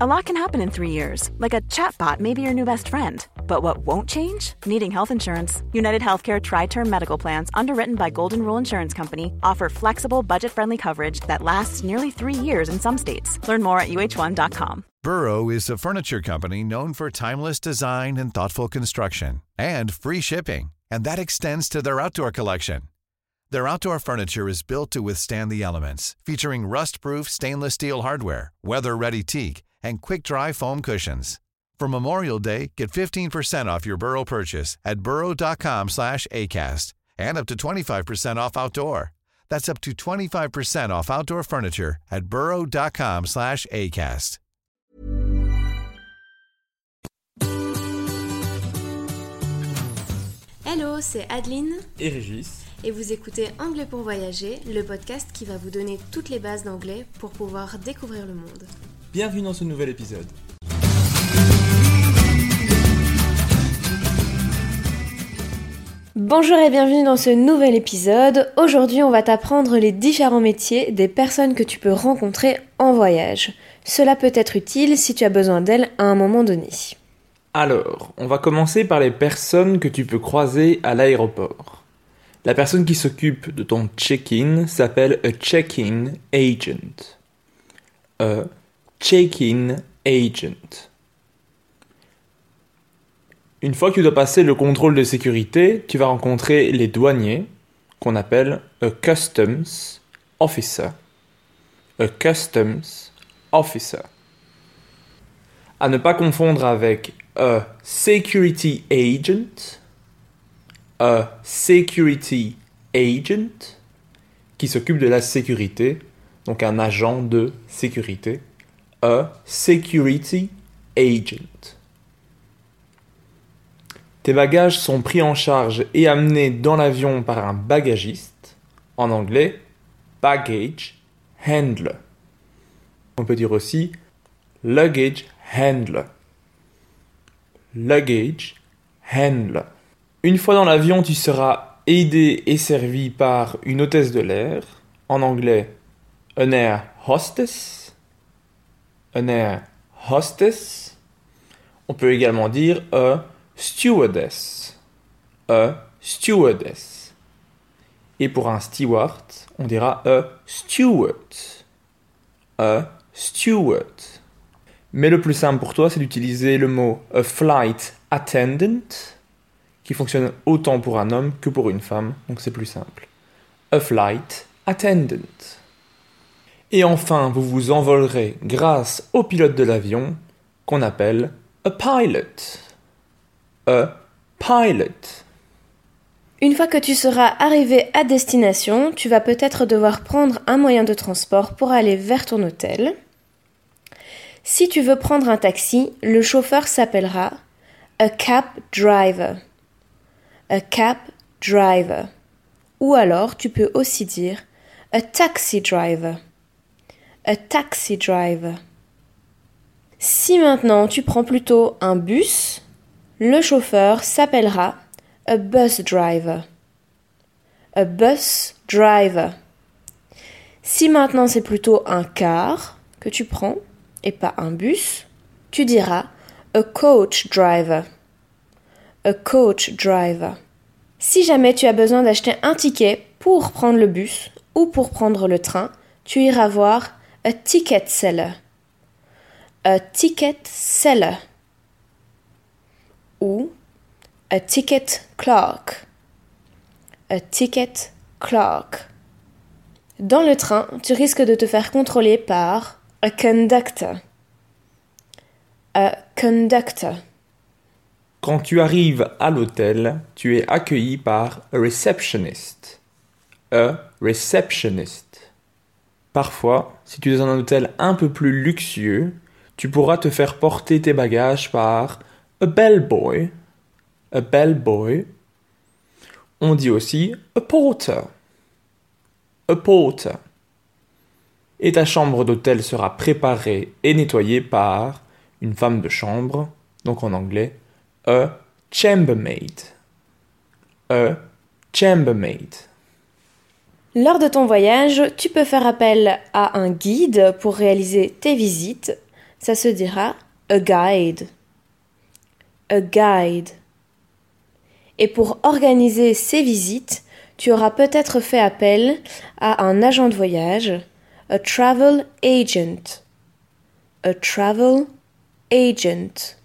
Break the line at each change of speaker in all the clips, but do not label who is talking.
A lot can happen in three years. Like a chatbot may be your new best friend. But what won't change? Needing health insurance. United Healthcare Tri-Term Medical Plans, underwritten by Golden Rule Insurance Company, offer flexible, budget-friendly coverage that lasts nearly three years in some states. Learn more at uh1.com.
Burrow is a furniture company known for timeless design and thoughtful construction, and free shipping, and that extends to their outdoor collection. Their outdoor furniture is built to withstand the elements, featuring rust-proof stainless steel hardware, weather-ready teak, and quick-dry foam cushions. For Memorial Day, get 15% off your Burrow purchase at burrow.com slash ACAST and up to 25% off outdoor. That's up to 25% off outdoor furniture at burrow.com slash ACAST.
Hello, c'est Adeline
et Régis.
et vous écoutez Anglais pour voyager, le podcast qui va vous donner toutes les bases d'anglais pour pouvoir découvrir le monde.
Bienvenue dans ce nouvel épisode.
Bonjour et bienvenue dans ce nouvel épisode. Aujourd'hui, on va t'apprendre les différents métiers des personnes que tu peux rencontrer en voyage. Cela peut être utile si tu as besoin d'elles à un moment donné.
Alors, on va commencer par les personnes que tu peux croiser à l'aéroport. La personne qui s'occupe de ton check-in s'appelle a check-in agent. A check-in agent. Une fois que tu dois passer le contrôle de sécurité, tu vas rencontrer les douaniers, qu'on appelle a customs officer. A customs officer. À ne pas confondre avec a security agent. A security agent qui s'occupe de la sécurité, donc un agent de sécurité. Security agent. Tes bagages sont pris en charge et amenés dans l'avion par un bagagiste, en anglais baggage handler. On peut dire aussi luggage handler. Luggage handler. Une fois dans l'avion, tu seras aidé et servi par une hôtesse de l'air, en anglais an air hostess. Air hostess. On peut également dire a stewardess. A stewardess. Et pour un steward, on dira a steward. A steward. Mais le plus simple pour toi, c'est d'utiliser le mot a flight attendant, qui fonctionne autant pour un homme que pour une femme, donc c'est plus simple. A flight attendant. Et enfin, vous vous envolerez grâce au pilote de l'avion, qu'on appelle a pilot a pilot.
Une fois que tu seras arrivé à destination, tu vas peut-être devoir prendre un moyen de transport pour aller vers ton hôtel. Si tu veux prendre un taxi, le chauffeur s'appellera a cab driver. A cab driver. Ou alors tu peux aussi dire a taxi driver. A taxi driver. Si maintenant tu prends plutôt un bus, le chauffeur s'appellera a bus driver. A bus driver. Si maintenant c'est plutôt un car que tu prends et pas un bus, tu diras a coach driver. A coach driver. Si jamais tu as besoin d'acheter un ticket pour prendre le bus ou pour prendre le train, tu iras voir a ticket seller. A ticket seller ou a ticket clerk. A ticket clerk. Dans le train, tu risques de te faire contrôler par a conductor. A conductor.
Quand tu arrives à l'hôtel, tu es accueilli par a receptionist. A receptionist. Parfois, si tu es dans un hôtel un peu plus luxueux, tu pourras te faire porter tes bagages par a bellboy. A bellboy. On dit aussi a porter. A porter. Et ta chambre d'hôtel sera préparée et nettoyée par une femme de chambre, donc en anglais, a chambermaid. A chambermaid.
Lors de ton voyage, tu peux faire appel à un guide pour réaliser tes visites. Ça se dira a guide. A guide. Et pour organiser ces visites, tu auras peut-être fait appel à un agent de voyage, a travel agent. A travel agent.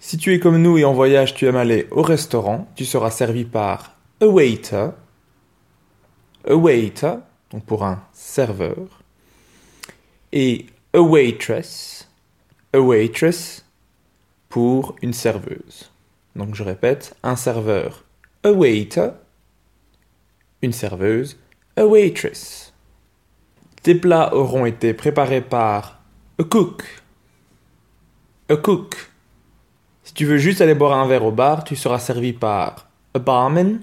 Si tu es comme nous et en voyage, tu aimes aller au restaurant, tu seras servi par a waiter a waiter, donc pour un serveur, et a waitress, a waitress pour une serveuse. Donc je répète, un serveur, a waiter, une serveuse, a waitress. Tes plats auront été préparés par a cook, a cook. Si tu veux juste aller boire un verre au bar, tu seras servi par a barman,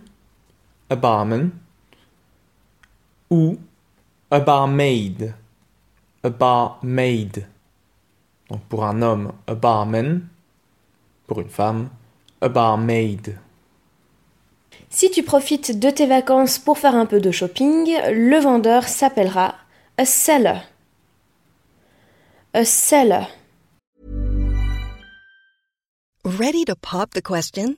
a barman, ou a barmaid. A barmaid. Donc pour un homme, a barman. Pour une femme, a barmaid.
Si tu profites de tes vacances pour faire un peu de shopping, le vendeur s'appellera a seller. A seller.
Ready to pop the question?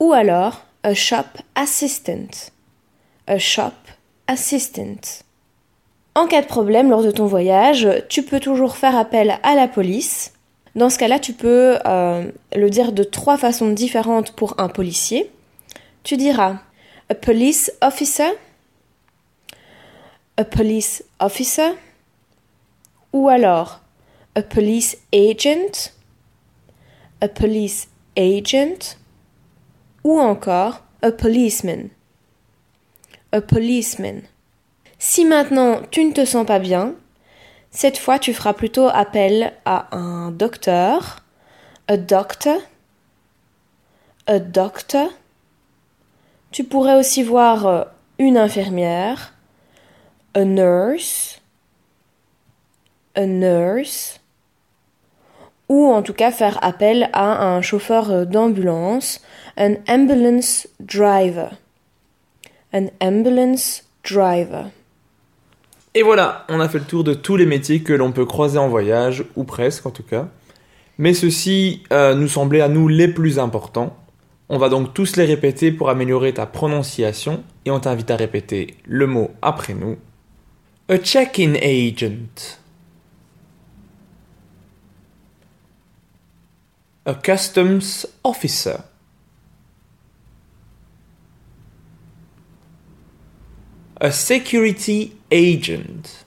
Ou alors a shop assistant. A shop assistant. En cas de problème lors de ton voyage, tu peux toujours faire appel à la police. Dans ce cas-là, tu peux euh, le dire de trois façons différentes pour un policier. Tu diras a police officer, a police officer, ou alors a police agent, a police agent, ou encore a policeman, a policeman. Si maintenant tu ne te sens pas bien, cette fois tu feras plutôt appel à un docteur, a doctor, a doctor. Tu pourrais aussi voir euh, une infirmière, a nurse, a nurse, ou en tout cas faire appel à un chauffeur euh, d'ambulance, an ambulance driver, an ambulance driver.
Et voilà, on a fait le tour de tous les métiers que l'on peut croiser en voyage, ou presque en tout cas. Mais ceux-ci euh, nous semblaient à nous les plus importants. On va donc tous les répéter pour améliorer ta prononciation et on t'invite à répéter le mot après nous. A check-in agent. A customs officer. A security agent.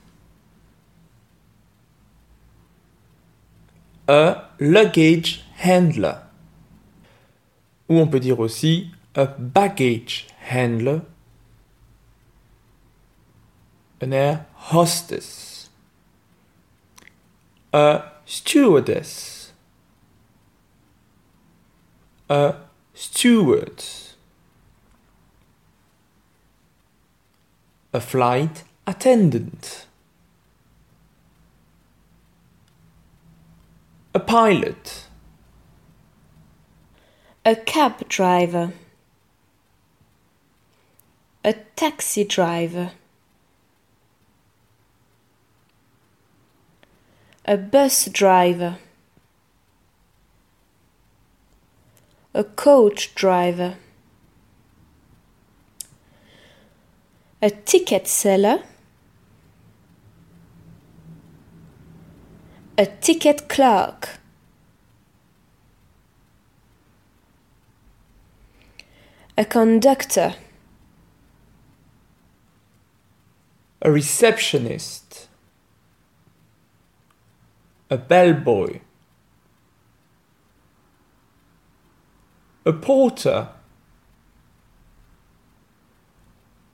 A luggage handler. Ou on peut dire aussi a baggage handler. An air hostess. A stewardess. Uh, A steward. A flight attendant. A pilot.
A cab driver. A taxi driver. A bus driver. A coach driver. A ticket seller. A ticket clerk. A conductor.
A receptionist. A bellboy. A porter.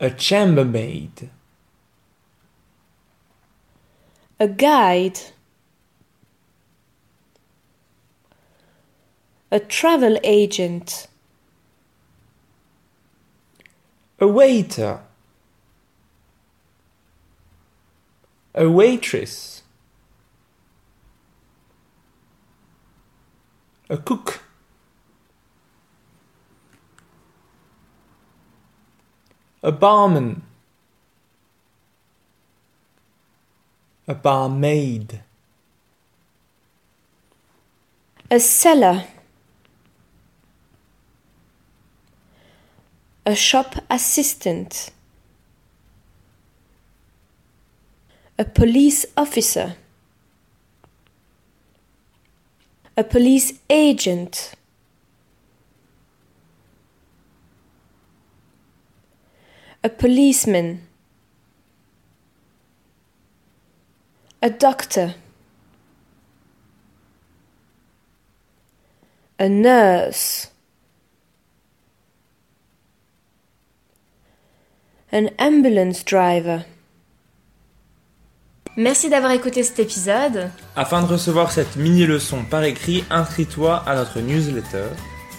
A chambermaid.
A guide. A travel agent.
A waiter. A waitress. A cook. A barman. A barmaid.
A seller. A shop assistant. A police officer. A police agent. A policeman. A doctor. A nurse. An ambulance driver. Merci d'avoir écouté cet épisode.
Afin de recevoir cette mini-leçon par écrit, inscris-toi à notre newsletter.